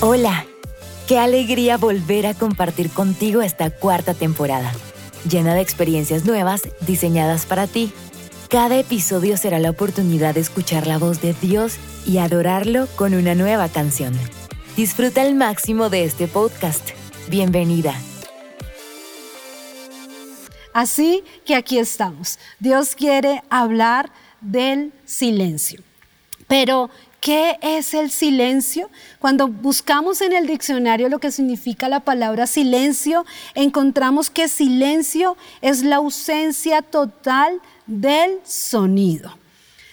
Hola, qué alegría volver a compartir contigo esta cuarta temporada, llena de experiencias nuevas diseñadas para ti. Cada episodio será la oportunidad de escuchar la voz de Dios y adorarlo con una nueva canción. Disfruta al máximo de este podcast. Bienvenida. Así que aquí estamos. Dios quiere hablar del silencio. Pero ¿Qué es el silencio? Cuando buscamos en el diccionario lo que significa la palabra silencio, encontramos que silencio es la ausencia total del sonido.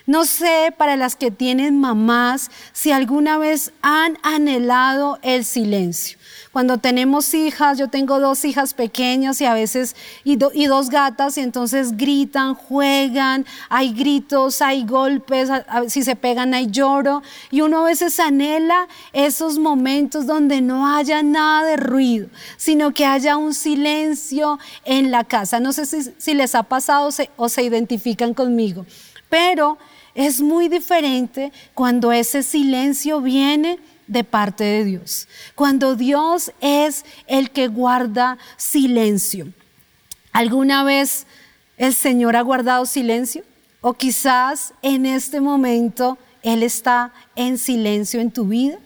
No sé para las que tienen mamás si alguna vez han anhelado el silencio. Cuando tenemos hijas, yo tengo dos hijas pequeñas y a veces, y, dos gatas, y entonces gritan, juegan, hay gritos, hay golpes, si se pegan hay lloro, y uno a veces anhela esos momentos donde no haya nada de ruido, sino que haya un silencio en la casa. No sé si, les ha pasado o se identifican conmigo, pero es muy diferente cuando ese silencio viene de parte de Dios. Cuando Dios es el que guarda silencio. ¿Alguna vez el Señor ha guardado silencio? O quizás en este momento Él está en silencio en tu vida.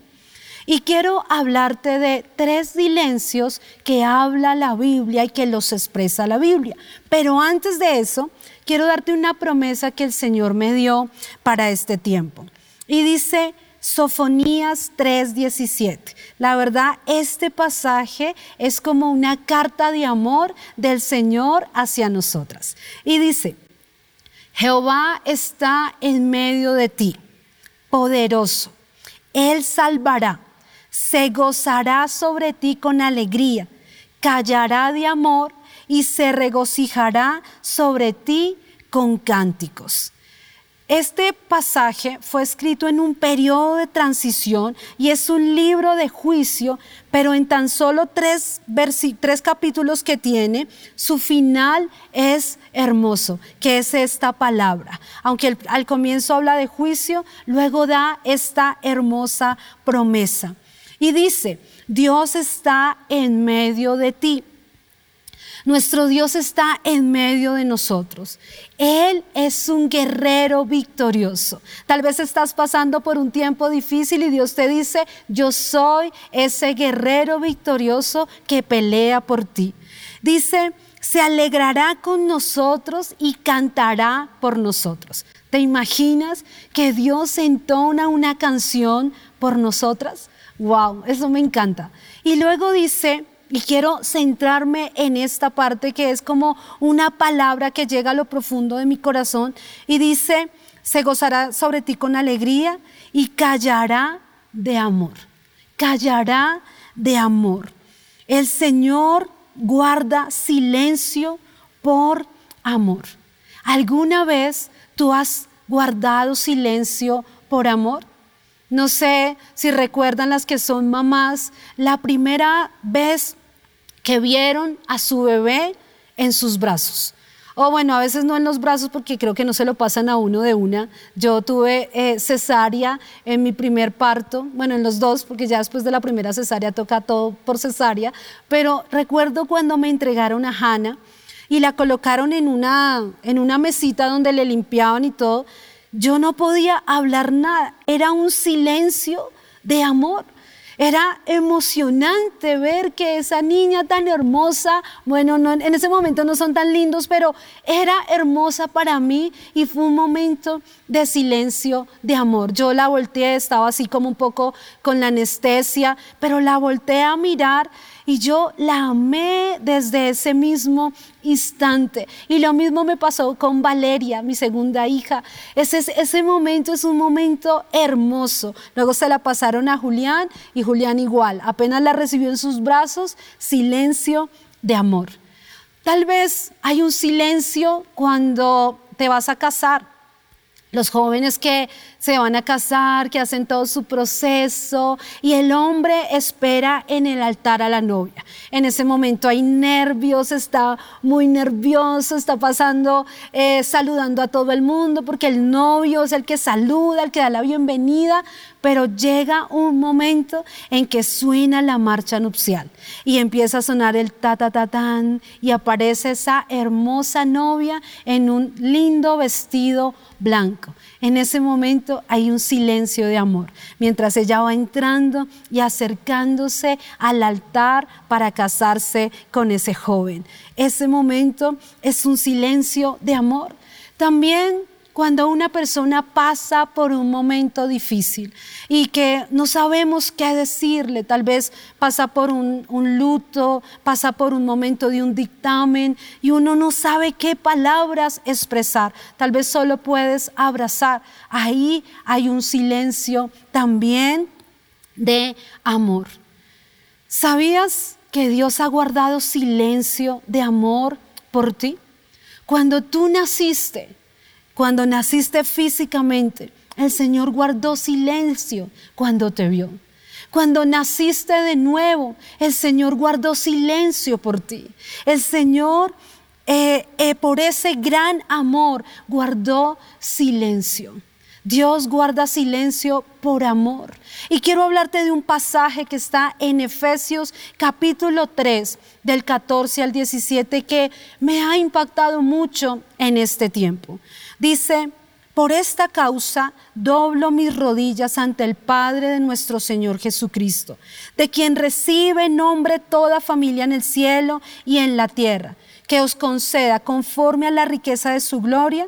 Y quiero hablarte de tres silencios que habla la Biblia y que los expresa la Biblia. Pero antes de eso, quiero darte una promesa que el Señor me dio para este tiempo. Y dice, Sofonías 3:17. La verdad, este pasaje es como una carta de amor del Señor hacia nosotras. Y dice, Jehová está en medio de ti, poderoso. Él salvará, se gozará sobre ti con alegría, callará de amor y se regocijará sobre ti con cánticos. Este pasaje fue escrito en un periodo de transición y es un libro de juicio, pero en tan solo tres, tres capítulos que tiene, su final es hermoso, que es esta palabra. Aunque al comienzo habla de juicio, luego da esta hermosa promesa. Y dice, Dios está en medio de ti. Nuestro Dios está en medio de nosotros. Él es un guerrero victorioso. Tal vez estás pasando por un tiempo difícil y Dios te dice, yo soy ese guerrero victorioso que pelea por ti. Dice, se alegrará con nosotros y cantará por nosotros. ¿Te imaginas que Dios entona una canción por nosotras? Wow, eso me encanta. Y luego dice, y quiero centrarme en esta parte que es como una palabra que llega a lo profundo de mi corazón y dice, se gozará sobre ti con alegría y callará de amor. Callará de amor. El Señor guarda silencio por amor. ¿Alguna vez tú has guardado silencio por amor? No sé si recuerdan las que son mamás, la primera vez que vieron a su bebé en sus brazos. O bueno, a veces no en los brazos porque creo que no se lo pasan a uno de una. Yo tuve eh, cesárea en mi primer parto, bueno, en los dos, porque ya después de la primera cesárea toca todo por cesárea, pero recuerdo cuando me entregaron a Hannah y la colocaron en una, en una mesita donde le limpiaban y todo, yo no podía hablar nada, era un silencio de amor. Era emocionante ver que esa niña tan hermosa, bueno, en ese momento no son tan lindos, pero era hermosa para mí y fue un momento de silencio, de amor. Yo la volteé, estaba así como un poco con la anestesia, pero la volteé a mirar y yo la amé desde ese mismo instante. Y lo mismo me pasó con Valeria, mi segunda hija. Ese, ese momento es un momento hermoso. Luego se la pasaron a Julián y Julián igual. Apenas la recibió en sus brazos, silencio de amor. Tal vez hay un silencio cuando te vas a casar. Los jóvenes que se van a casar, que hacen todo su proceso y el hombre espera en el altar a la novia. En ese momento hay nervios, está muy nervioso, está pasando, eh, saludando a todo el mundo porque el novio es el que saluda, el que da la bienvenida, pero llega un momento en que suena la marcha nupcial y empieza a sonar el ta ta ta tan y aparece esa hermosa novia en un lindo vestido blanco. En ese momento hay un silencio de amor, mientras ella va entrando y acercándose al altar para casarse con ese joven. Ese momento es un silencio de amor. También cuando una persona pasa por un momento difícil y que no sabemos qué decirle, tal vez pasa por un, luto, pasa por un momento de un dictamen y uno no sabe qué palabras expresar, tal vez solo puedes abrazar. Ahí hay un silencio también de amor. ¿Sabías que Dios ha guardado silencio de amor por ti? Cuando tú naciste, cuando naciste físicamente, el Señor guardó silencio cuando te vio. Cuando naciste de nuevo, el Señor guardó silencio por ti. El Señor, eh, eh, por ese gran amor, guardó silencio. Dios guarda silencio por amor. Y quiero hablarte de un pasaje que está en Efesios capítulo 3, del 14 al 17, que me ha impactado mucho en este tiempo. Dice, por esta causa doblo mis rodillas ante el Padre de nuestro Señor Jesucristo, de quien recibe nombre toda familia en el cielo y en la tierra, que os conceda conforme a la riqueza de su gloria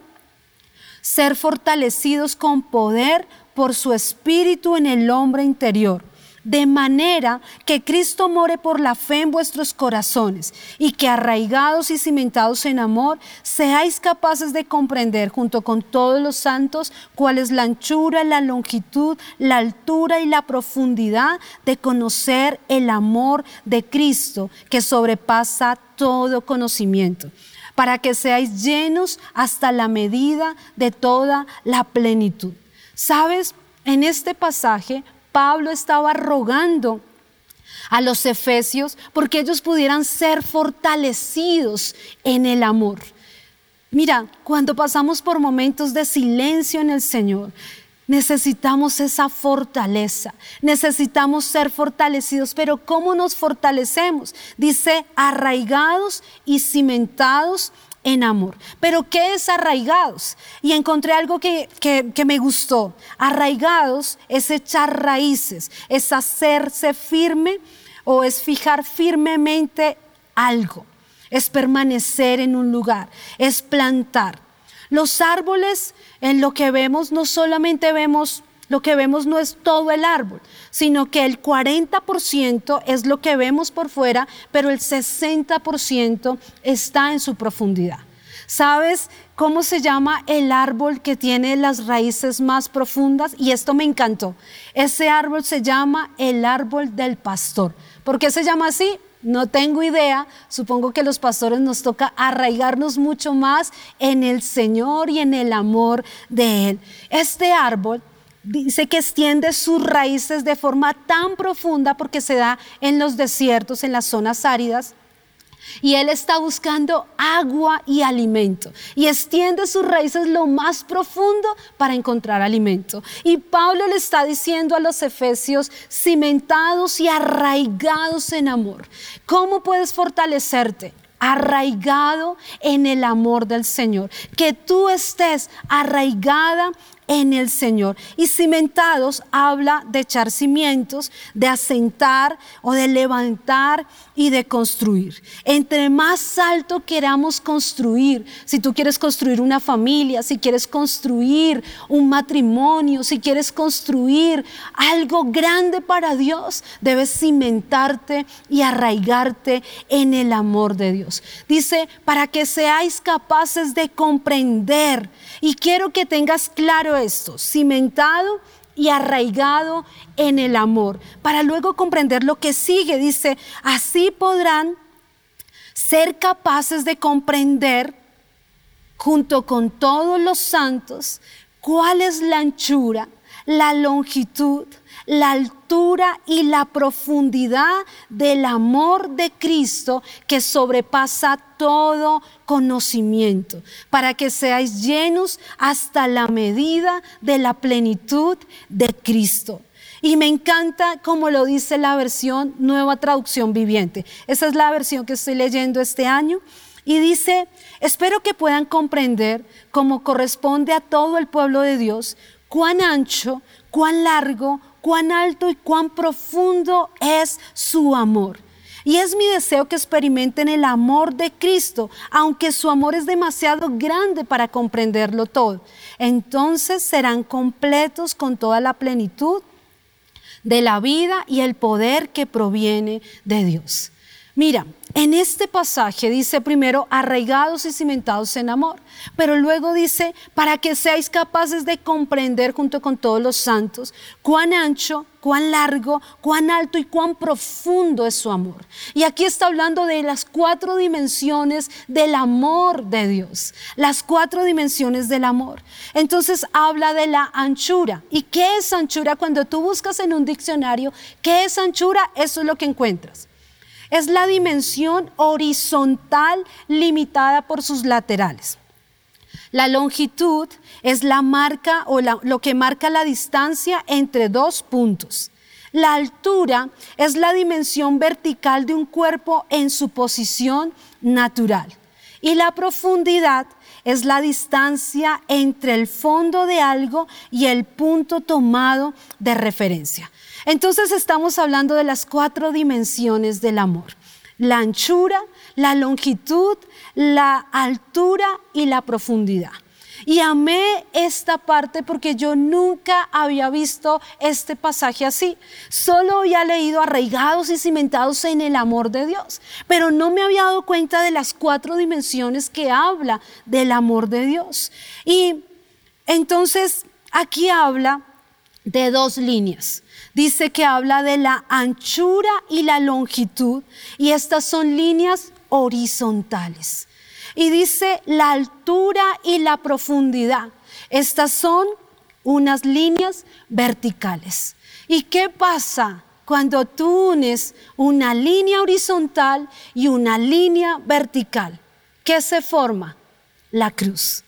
ser fortalecidos con poder por su espíritu en el hombre interior, de manera que Cristo more por la fe en vuestros corazones y que arraigados y cimentados en amor, seáis capaces de comprender junto con todos los santos cuál es la anchura, la longitud, la altura y la profundidad de conocer el amor de Cristo que sobrepasa todo conocimiento para que seáis llenos hasta la medida de toda la plenitud. ¿Sabes? En este pasaje, Pablo estaba rogando a los efesios porque ellos pudieran ser fortalecidos en el amor. Mira, cuando pasamos por momentos de silencio en el Señor, Necesitamos esa fortaleza, necesitamos ser fortalecidos, pero ¿cómo nos fortalecemos? Dice, arraigados y cimentados en amor. Pero ¿qué es arraigados? Y encontré algo que, que, me gustó. Arraigados es echar raíces, es hacerse firme o es fijar firmemente algo, es permanecer en un lugar, es plantar. Los árboles en lo que vemos no solamente vemos, lo que vemos no es todo el árbol, sino que el 40% es lo que vemos por fuera, pero el 60% está en su profundidad. ¿Sabes cómo se llama el árbol que tiene las raíces más profundas? Y esto me encantó. Ese árbol se llama el árbol del pastor. ¿Por qué se llama así? No tengo idea, supongo que los pastores nos toca arraigarnos mucho más en el Señor y en el amor de Él. Este árbol dice que extiende sus raíces de forma tan profunda porque se da en los desiertos, en las zonas áridas, y él está buscando agua y alimento. Y extiende sus raíces lo más profundo para encontrar alimento. Y Pablo le está diciendo a los efesios, cimentados y arraigados en amor. ¿Cómo puedes fortalecerte? arraigado en el amor del Señor, que tú estés arraigada en el Señor. Y cimentados habla de echar cimientos, de asentar o de levantar y de construir. Entre más alto queramos construir, si tú quieres construir una familia, si quieres construir un matrimonio, si quieres construir algo grande para Dios, debes cimentarte y arraigarte en el amor de Dios. Dice, para que seáis capaces de comprender. Y quiero que tengas claro esto, cimentado y arraigado en el amor, para luego comprender lo que sigue. Dice, así podrán ser capaces de comprender junto con todos los santos cuál es la anchura, la longitud, la altura y la profundidad del amor de Cristo que sobrepasa todo conocimiento, para que seáis llenos hasta la medida de la plenitud de Cristo. Y me encanta como lo dice la versión Nueva Traducción Viviente. Esa es la versión que estoy leyendo este año. Y dice, espero que puedan comprender, como corresponde a todo el pueblo de Dios, cuán ancho, cuán largo, cuán alto y cuán profundo es su amor. Y es mi deseo que experimenten el amor de Cristo, aunque su amor es demasiado grande para comprenderlo todo. Entonces serán completos con toda la plenitud de la vida y el poder que proviene de Dios. Mira, en este pasaje dice primero arraigados y cimentados en amor, pero luego dice para que seáis capaces de comprender junto con todos los santos cuán ancho, cuán largo, cuán alto y cuán profundo es su amor. Y aquí está hablando de las cuatro dimensiones del amor de Dios, las cuatro dimensiones del amor. Entonces habla de la anchura. ¿Y qué es anchura? Cuando tú buscas en un diccionario, ¿qué es anchura? Eso es lo que encuentras es la dimensión horizontal limitada por sus laterales. La longitud es la marca o lo que marca la distancia entre dos puntos. La altura es la dimensión vertical de un cuerpo en su posición natural. Y la profundidad es la distancia entre el fondo de algo y el punto tomado de referencia. Entonces estamos hablando de las cuatro dimensiones del amor. La anchura, la longitud, la altura y la profundidad. Y amé esta parte porque yo nunca había visto este pasaje así. Solo había leído arraigados y cimentados en el amor de Dios, pero no me había dado cuenta de las cuatro dimensiones que habla del amor de Dios. Y entonces aquí habla de dos líneas dice que habla de la anchura y la longitud y estas son líneas horizontales. Y dice la altura y la profundidad. Estas son unas líneas verticales. ¿Y qué pasa cuando tú unes una línea horizontal y una línea vertical? ¿Qué se forma? La cruz.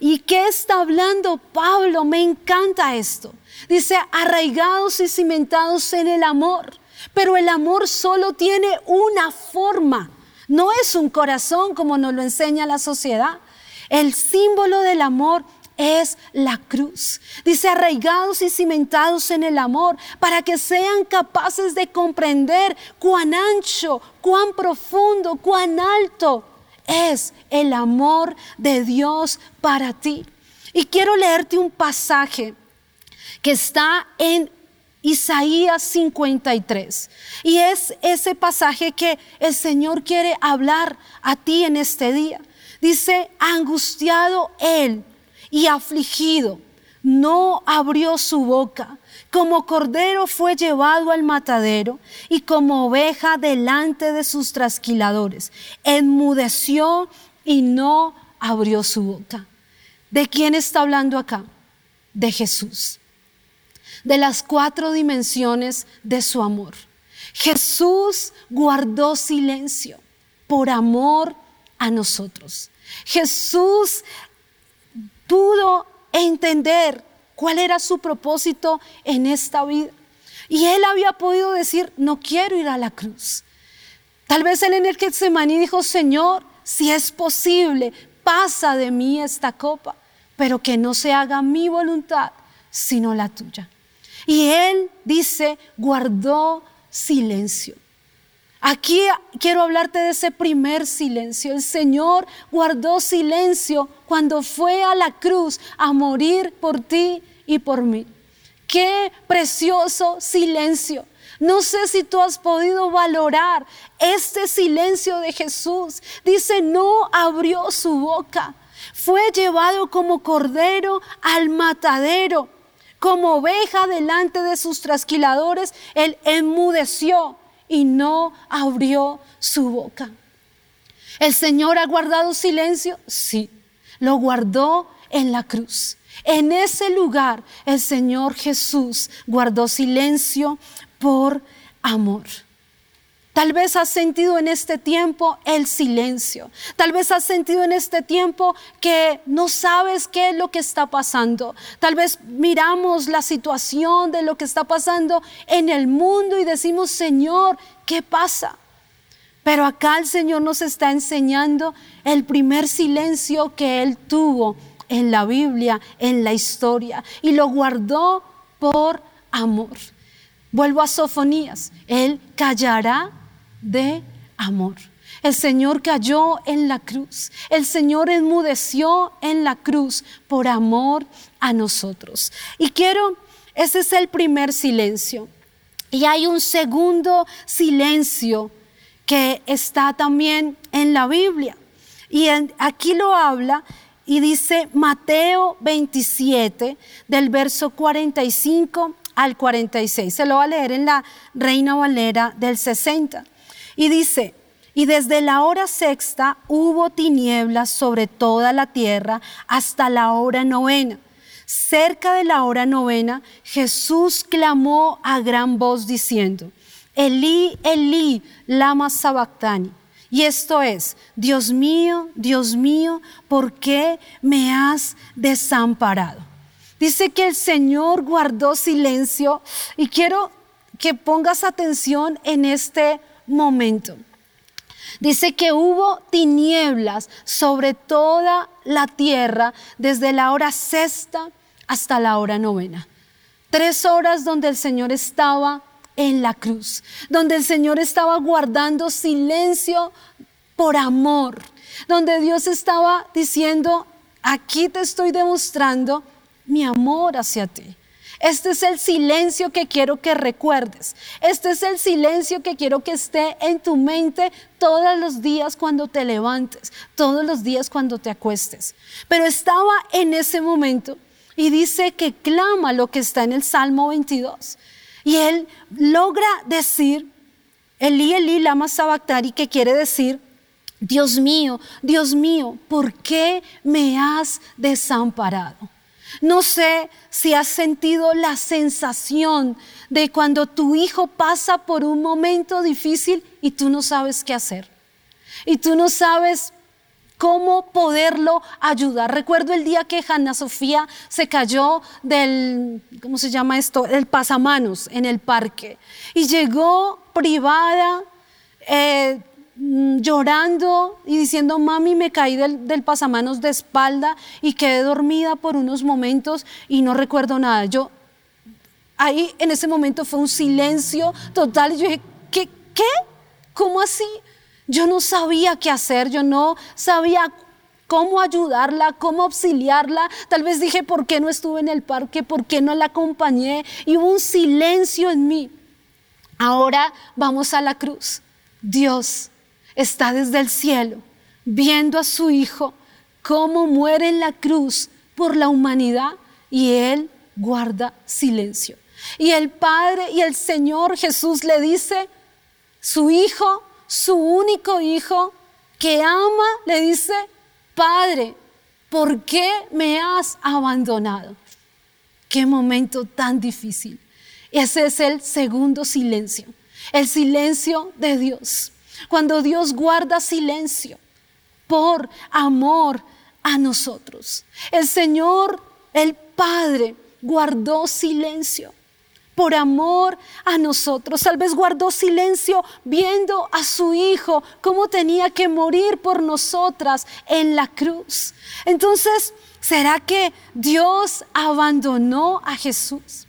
¿Y qué está hablando Pablo? Me encanta esto. Dice, arraigados y cimentados en el amor. Pero el amor solo tiene una forma. No es un corazón como nos lo enseña la sociedad. El símbolo del amor es la cruz. Dice, arraigados y cimentados en el amor, para que sean capaces de comprender cuán ancho, cuán profundo, cuán alto es el amor de Dios para ti. Y quiero leerte un pasaje que está en Isaías 53. Y es ese pasaje que el Señor quiere hablar a ti en este día. Dice, angustiado él y afligido, no abrió su boca. Como cordero fue llevado al matadero y como oveja delante de sus trasquiladores. Enmudeció y no abrió su boca. ¿De quién está hablando acá? De Jesús de las cuatro dimensiones de su amor. Jesús guardó silencio por amor a nosotros. Jesús pudo entender cuál era su propósito en esta vida. Y él había podido decir, no quiero ir a la cruz. Tal vez él en el Getsemaní dijo, Señor, si es posible, pasa de mí esta copa, pero que no se haga mi voluntad, sino la tuya. Y él dice, guardó silencio. Aquí quiero hablarte de ese primer silencio. El Señor guardó silencio cuando fue a la cruz a morir por ti y por mí. Qué precioso silencio. No sé si tú has podido valorar este silencio de Jesús. Dice, no abrió su boca. Fue llevado como cordero al matadero como oveja delante de sus trasquiladores, él enmudeció y no abrió su boca. ¿El Señor ha guardado silencio? Sí, lo guardó en la cruz. En ese lugar el Señor Jesús guardó silencio por amor. Tal vez has sentido en este tiempo el silencio. Tal vez has sentido en este tiempo que no sabes qué es lo que está pasando. Tal vez miramos la situación de lo que está pasando en el mundo y decimos, Señor, ¿qué pasa? Pero acá el Señor nos está enseñando el primer silencio que Él tuvo en la Biblia, en la historia, y lo guardó por amor. Vuelvo a Sofonías, Él callará de amor. El Señor cayó en la cruz. El Señor enmudeció en la cruz por amor a nosotros. Y quiero, ese es el primer silencio. Y hay un segundo silencio que está también en la Biblia. Y aquí lo habla y dice Mateo 27 del verso 45 al 46. Se lo va a leer en la Reina Valera del 60. Y dice, y desde la hora sexta hubo tinieblas sobre toda la tierra hasta la hora novena. Cerca de la hora novena, Jesús clamó a gran voz diciendo, Elí, Elí, lama sabactani. Y esto es, Dios mío, Dios mío, ¿por qué me has desamparado? Dice que el Señor guardó silencio y quiero que pongas atención en este momento. Dice que hubo tinieblas sobre toda la tierra desde la hora sexta hasta la hora novena. Tres horas donde el Señor estaba en la cruz, donde el Señor estaba guardando silencio por amor, donde Dios estaba diciendo, aquí te estoy demostrando mi amor hacia ti. Este es el silencio que quiero que recuerdes. Este es el silencio que quiero que esté en tu mente todos los días cuando te levantes, todos los días cuando te acuestes. Pero estaba en ese momento y dice que clama lo que está en el Salmo 22. Y él logra decir, Elí, Elí, lama sabactari, que quiere decir, Dios mío, Dios mío, ¿por qué me has desamparado? No sé si has sentido la sensación de cuando tu hijo pasa por un momento difícil y tú no sabes qué hacer. Y tú no sabes cómo poderlo ayudar. Recuerdo el día que Hanna Sofía se cayó del, ¿cómo se llama esto? El pasamanos en el parque. Y llegó privada, eh, llorando y diciendo, mami, me caí del, pasamanos de espalda y quedé dormida por unos momentos y no recuerdo nada. Yo, ahí en ese momento fue un silencio total yo dije, ¿qué? ¿Qué? ¿Cómo así? Yo no sabía qué hacer, yo no sabía cómo ayudarla, cómo auxiliarla. Tal vez dije, ¿por qué no estuve en el parque? ¿Por qué no la acompañé? Y hubo un silencio en mí. Ahora vamos a la cruz. Dios está desde el cielo viendo a su Hijo cómo muere en la cruz por la humanidad y Él guarda silencio. Y el Padre y el Señor Jesús le dice, su Hijo, su único Hijo, que ama, le dice, Padre, ¿por qué me has abandonado? Qué momento tan difícil. Ese es el segundo silencio, el silencio de Dios. Cuando Dios guarda silencio por amor a nosotros. El Señor, el Padre, guardó silencio por amor a nosotros. Tal vez guardó silencio viendo a su Hijo cómo tenía que morir por nosotras en la cruz. Entonces, ¿será que Dios abandonó a Jesús?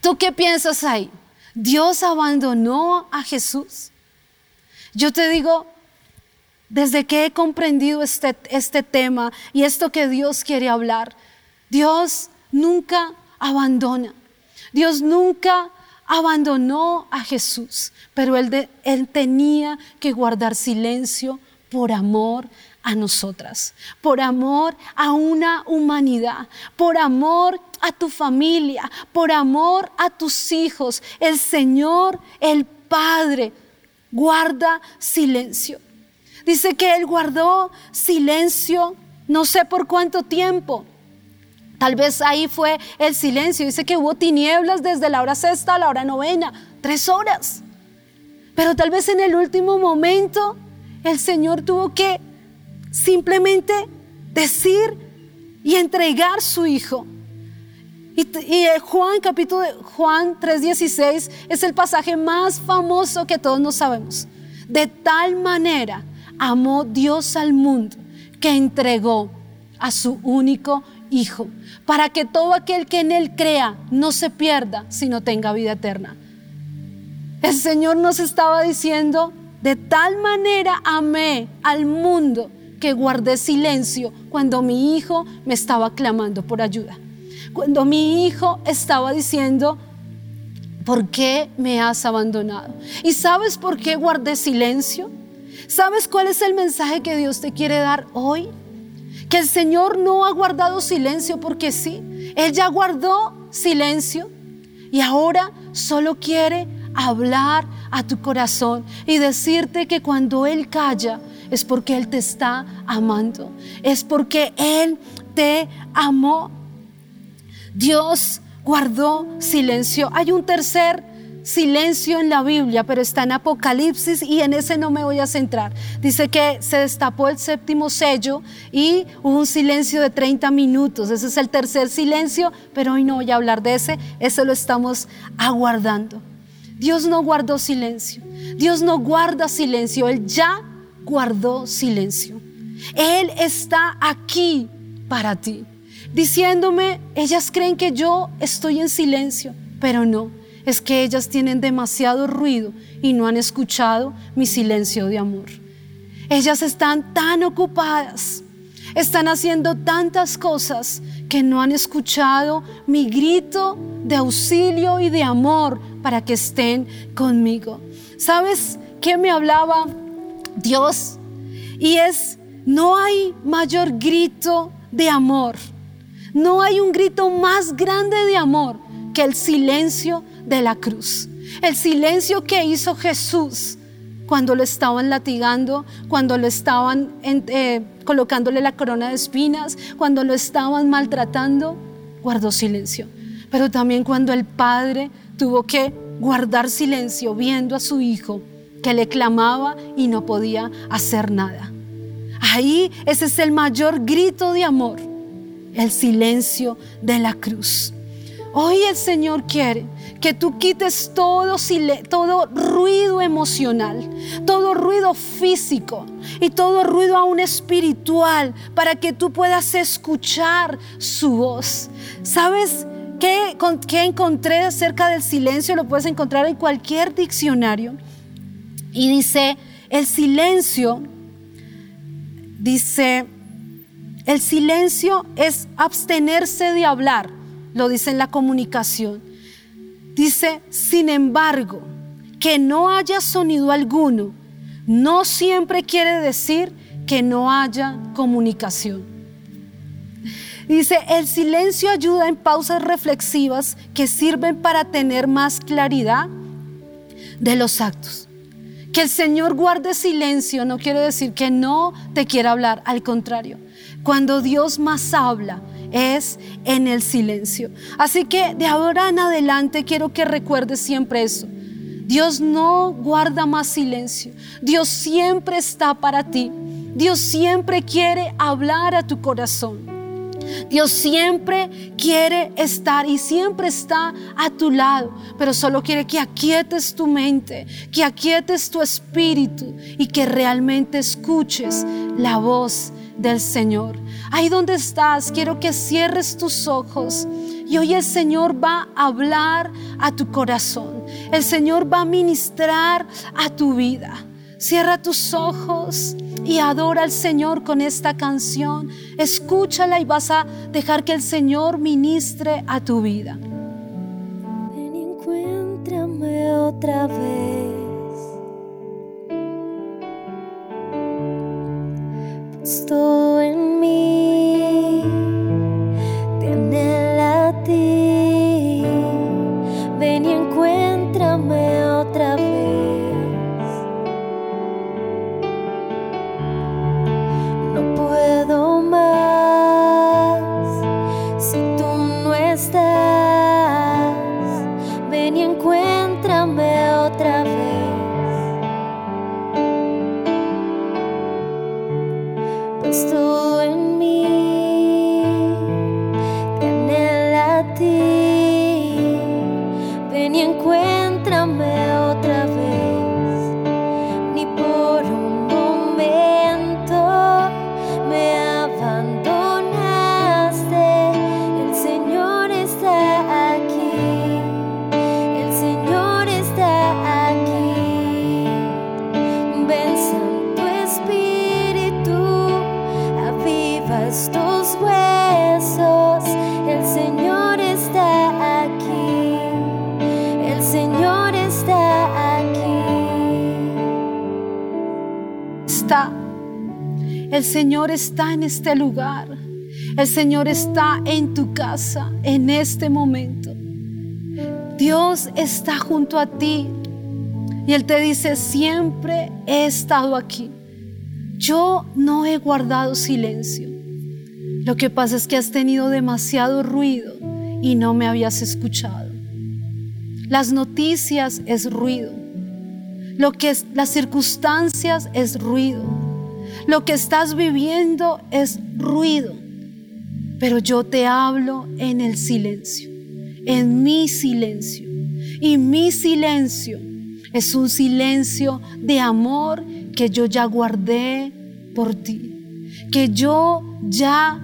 ¿Tú qué piensas ahí? ¿Dios abandonó a Jesús? Yo te digo, desde que he comprendido este, este tema y esto que Dios quiere hablar, Dios nunca abandona. Dios nunca abandonó a Jesús, pero él, él tenía que guardar silencio por amor a nosotras, por amor a una humanidad, por amor a tu familia, por amor a tus hijos. El Señor, el Padre, guarda silencio. Dice que Él guardó silencio no sé por cuánto tiempo, Tal vez ahí fue el silencio. Dice que hubo tinieblas desde la hora sexta a la hora novena, tres horas. Pero tal vez en el último momento el Señor tuvo que simplemente decir y entregar su Hijo. Y, eh, Juan capítulo Juan 3:16 es el pasaje más famoso que todos nos sabemos. De tal manera amó Dios al mundo que entregó a su único Hijo, para que todo aquel que en Él crea no se pierda, sino tenga vida eterna. El Señor nos estaba diciendo, de tal manera amé al mundo que guardé silencio cuando mi hijo me estaba clamando por ayuda. Cuando mi hijo estaba diciendo, ¿por qué me has abandonado? ¿Y sabes por qué guardé silencio? ¿Sabes cuál es el mensaje que Dios te quiere dar hoy? Que el Señor no ha guardado silencio porque sí. Él ya guardó silencio y ahora solo quiere hablar a tu corazón y decirte que cuando Él calla es porque Él te está amando. Es porque Él te amó. Dios guardó silencio. Hay un tercer silencio en la Biblia, pero está en Apocalipsis y en ese no me voy a centrar. Dice que se destapó el séptimo sello y hubo un silencio de 30 minutos. Ese es el tercer silencio, pero hoy no voy a hablar de ese, ese lo estamos aguardando. Dios no guardó silencio. Dios no guarda silencio, Él ya guardó silencio. Él está aquí para ti, diciéndome, ellas creen que yo estoy en silencio, pero no es que ellas tienen demasiado ruido y no han escuchado mi silencio de amor. Ellas están tan ocupadas, están haciendo tantas cosas que no han escuchado mi grito de auxilio y de amor para que estén conmigo. ¿Sabes qué me hablaba Dios? Y es, no hay mayor grito de amor. No hay un grito más grande de amor que el silencio de la cruz. El silencio que hizo Jesús cuando lo estaban latigando, cuando lo estaban eh, colocándole la corona de espinas, cuando lo estaban maltratando, guardó silencio. Pero también cuando el Padre tuvo que guardar silencio viendo a su hijo que le clamaba y no podía hacer nada. Ahí ese es el mayor grito de amor, el silencio de la cruz. Hoy el Señor quiere que tú quites todo, todo ruido emocional, todo ruido físico y todo ruido aún espiritual para que tú puedas escuchar su voz. ¿Sabes qué, qué encontré acerca del silencio? Lo puedes encontrar en cualquier diccionario. Y dice, el silencio, dice, el silencio es abstenerse de hablar, lo dice en la comunicación Dice, sin embargo, que no haya sonido alguno, no siempre quiere decir que no haya comunicación. Dice, el silencio ayuda en pausas reflexivas que sirven para tener más claridad de los actos. Que el Señor guarde silencio no quiere decir que no te quiera hablar, al contrario. Cuando Dios más habla, es en el silencio. Así que de ahora en adelante quiero que recuerdes siempre eso. Dios no guarda más silencio. Dios siempre está para ti. Dios siempre quiere hablar a tu corazón. Dios siempre quiere estar y siempre está a tu lado, pero solo quiere que aquietes tu mente, que aquietes tu espíritu y que realmente escuches la voz del Señor. Ahí donde estás, quiero que cierres tus ojos. Y hoy el Señor va a hablar a tu corazón. El Señor va a ministrar a tu vida. Cierra tus ojos y adora al Señor con esta canción. Escúchala y vas a dejar que el Señor ministre a tu vida. Ven encuéntrame otra vez. En mí El Señor está en este lugar. El Señor está en tu casa en este momento. Dios está junto a ti. Y Él te dice, siempre he estado aquí. Yo no he guardado silencio. Lo que pasa es que has tenido demasiado ruido y no me habías escuchado. Las noticias es ruido. Lo que las circunstancias es ruido. Lo que estás viviendo es ruido. Pero yo te hablo en el silencio, en mi silencio. Y mi silencio es un silencio de amor que yo ya guardé por ti, que yo ya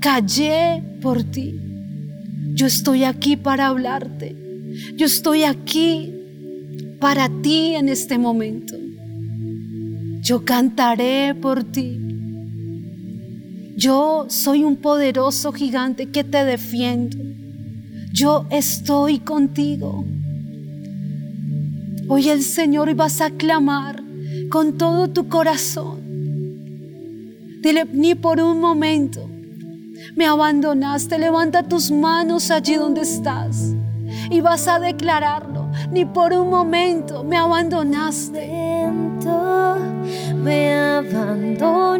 callé por ti. Yo estoy aquí para hablarte. Yo estoy aquí para ti en este momento. Yo cantaré por ti. Yo soy un poderoso gigante que te defiendo. Yo estoy contigo. Hoy el Señor vas a clamar con todo tu corazón. Dile, ni por un momento me abandonaste. Levanta tus manos allí donde estás y vas a declararlo. Ni por un momento me abandonaste. Me abandonaste.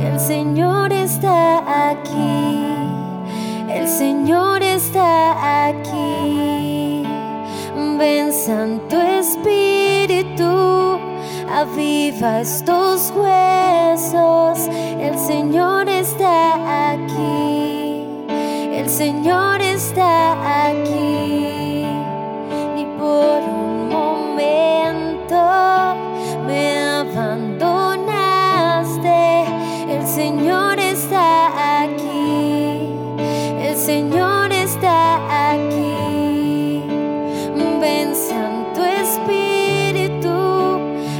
El Señor está aquí. El Señor está aquí. Ven Santo Espíritu aviva estos huesos. El Señor está aquí. El Señor está aquí. Ni por un momento me abandonaste. El Señor está aquí. El Señor está aquí. Ven Santo Espíritu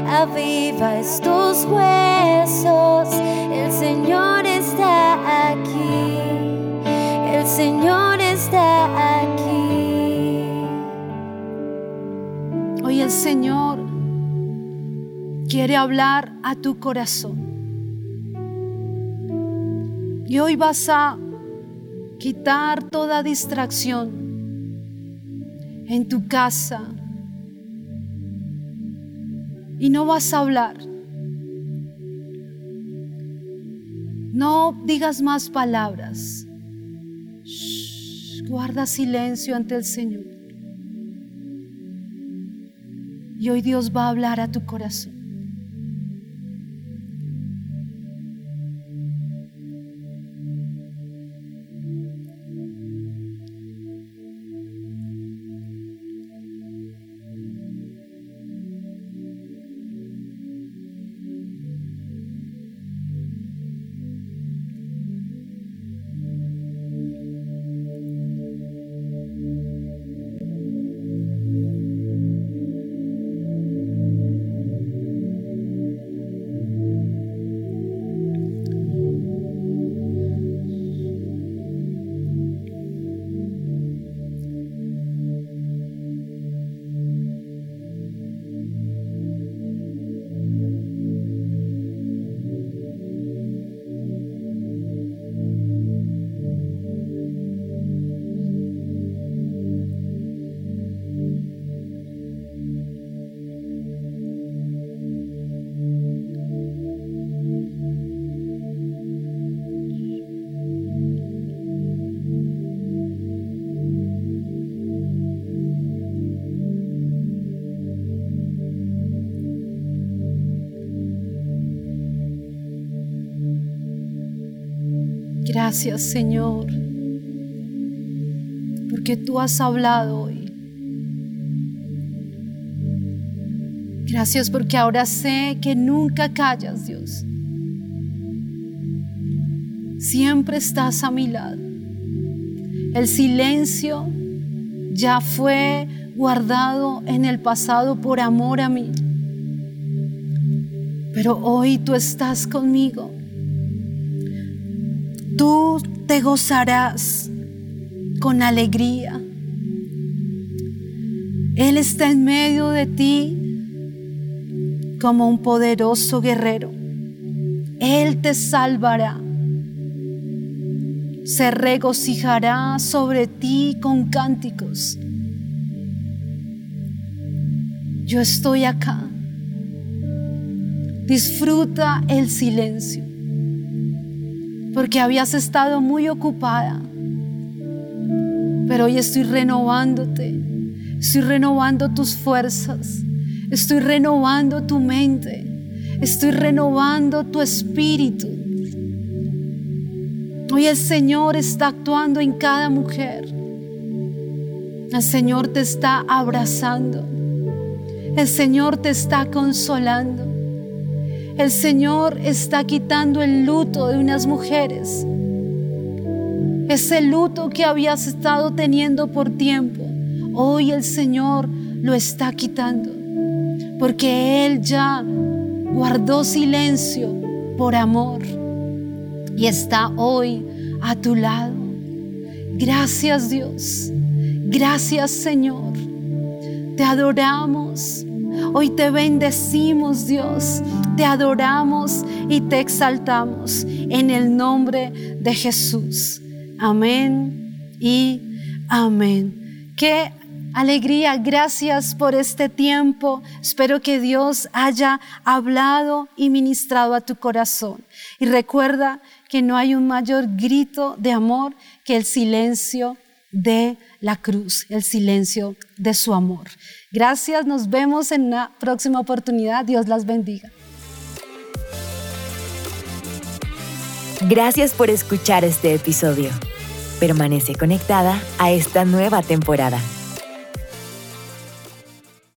aviva estos huesos. Quiere hablar a tu corazón. Y hoy vas a quitar toda distracción en tu casa. Y no vas a hablar. No digas más palabras. Guarda silencio ante el Señor. Y hoy Dios va a hablar a tu corazón. Gracias Señor, porque tú has hablado hoy. Gracias porque ahora sé que nunca callas, Dios. Siempre estás a mi lado. El silencio ya fue guardado en el pasado por amor a mí. Pero hoy tú estás conmigo. Tú te gozarás con alegría. Él está en medio de ti como un poderoso guerrero. Él te salvará. Se regocijará sobre ti con cánticos. Yo estoy acá. Disfruta el silencio, porque habías estado muy ocupada, pero hoy estoy renovándote, estoy renovando tus fuerzas, estoy renovando tu mente, estoy renovando tu espíritu. Hoy el Señor está actuando en cada mujer. El Señor te está abrazando. El Señor te está consolando. El Señor está quitando el luto de unas mujeres. Ese luto que habías estado teniendo por tiempo, hoy el Señor lo está quitando. Porque Él ya guardó silencio por amor y está hoy a tu lado. Gracias Dios. Gracias Señor. Te adoramos. Hoy te bendecimos Dios te adoramos y te exaltamos en el nombre de Jesús. Amén y amén. Qué alegría, gracias por este tiempo. Espero que Dios haya hablado y ministrado a tu corazón. Y recuerda que no hay un mayor grito de amor que el silencio de la cruz, el silencio de su amor. Gracias, nos vemos en una próxima oportunidad. Dios las bendiga. Gracias por escuchar este episodio. Permanece conectada a esta nueva temporada.